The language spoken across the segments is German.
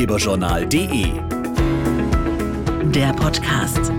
ratgeberjournal.de. Der Podcast.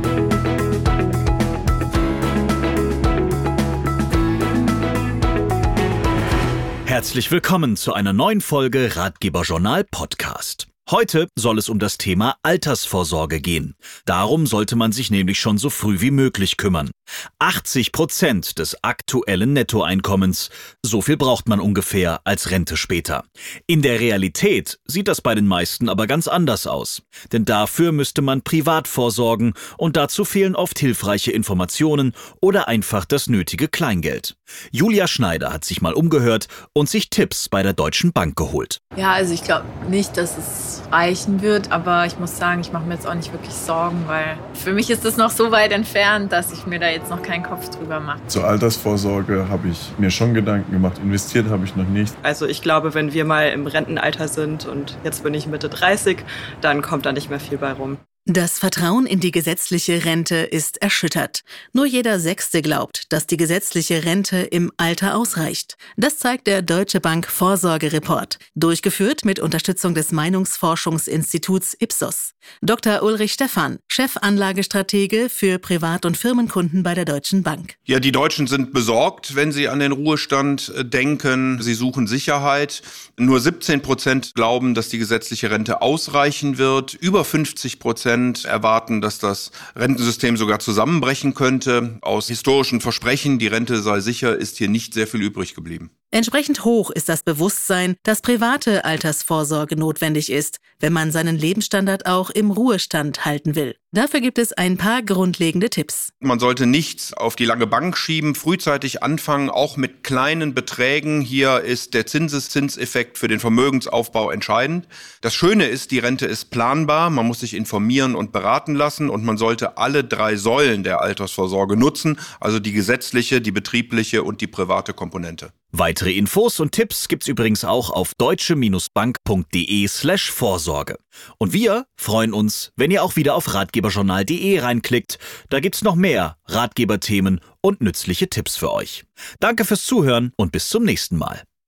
Herzlich willkommen zu einer neuen Folge Ratgeberjournal Podcast. Heute soll es um das Thema Altersvorsorge gehen. Darum sollte man sich nämlich schon so früh wie möglich kümmern. 80 Prozent des aktuellen Nettoeinkommens. So viel braucht man ungefähr als Rente später. In der Realität sieht das bei den meisten aber ganz anders aus. Denn dafür müsste man privat vorsorgen und dazu fehlen oft hilfreiche Informationen oder einfach das nötige Kleingeld. Julia Schneider hat sich mal umgehört und sich Tipps bei der Deutschen Bank geholt. Ja, also ich glaube nicht, dass es reichen wird, aber ich muss sagen, ich mache mir jetzt auch nicht wirklich Sorgen, weil für mich ist es noch so weit entfernt, dass ich mir da jetzt noch keinen Kopf drüber mache. Zur Altersvorsorge habe ich mir schon Gedanken gemacht, investiert habe ich noch nicht. Also ich glaube, wenn wir mal im Rentenalter sind und jetzt bin ich Mitte 30, dann kommt da nicht mehr viel bei rum. Das Vertrauen in die gesetzliche Rente ist erschüttert. Nur jeder Sechste glaubt, dass die gesetzliche Rente im Alter ausreicht. Das zeigt der Deutsche Bank Vorsorgereport, durchgeführt mit Unterstützung des Meinungsforschungsinstituts Ipsos. Dr. Ulrich Stephan, Chefanlagestratege für Privat- und Firmenkunden bei der Deutschen Bank. Ja, die Deutschen sind besorgt, wenn sie an den Ruhestand äh, denken. Sie suchen Sicherheit. Nur 17 Prozent glauben, dass die gesetzliche Rente ausreichen wird. Über 50 Prozent Prozent erwarten, dass das Rentensystem sogar zusammenbrechen könnte. Aus historischen Versprechen, die Rente sei sicher, ist hier nicht sehr viel übrig geblieben. Entsprechend hoch ist das Bewusstsein, dass private Altersvorsorge notwendig ist, wenn man seinen Lebensstandard auch im Ruhestand halten will. Dafür gibt es ein paar grundlegende Tipps. Man sollte nichts auf die lange Bank schieben, frühzeitig anfangen, auch mit kleinen Beträgen. Hier ist der Zinseszinseffekt für den Vermögensaufbau entscheidend. Das Schöne ist, die Rente ist planbar, man muss sich informieren und beraten lassen und man sollte alle drei Säulen der Altersvorsorge nutzen, also die gesetzliche, die betriebliche und die private Komponente. Weitere Infos und Tipps gibt's übrigens auch auf deutsche-bank.de slash Vorsorge. Und wir freuen uns, wenn ihr auch wieder auf ratgeberjournal.de reinklickt. Da gibt's noch mehr Ratgeberthemen und nützliche Tipps für euch. Danke fürs Zuhören und bis zum nächsten Mal.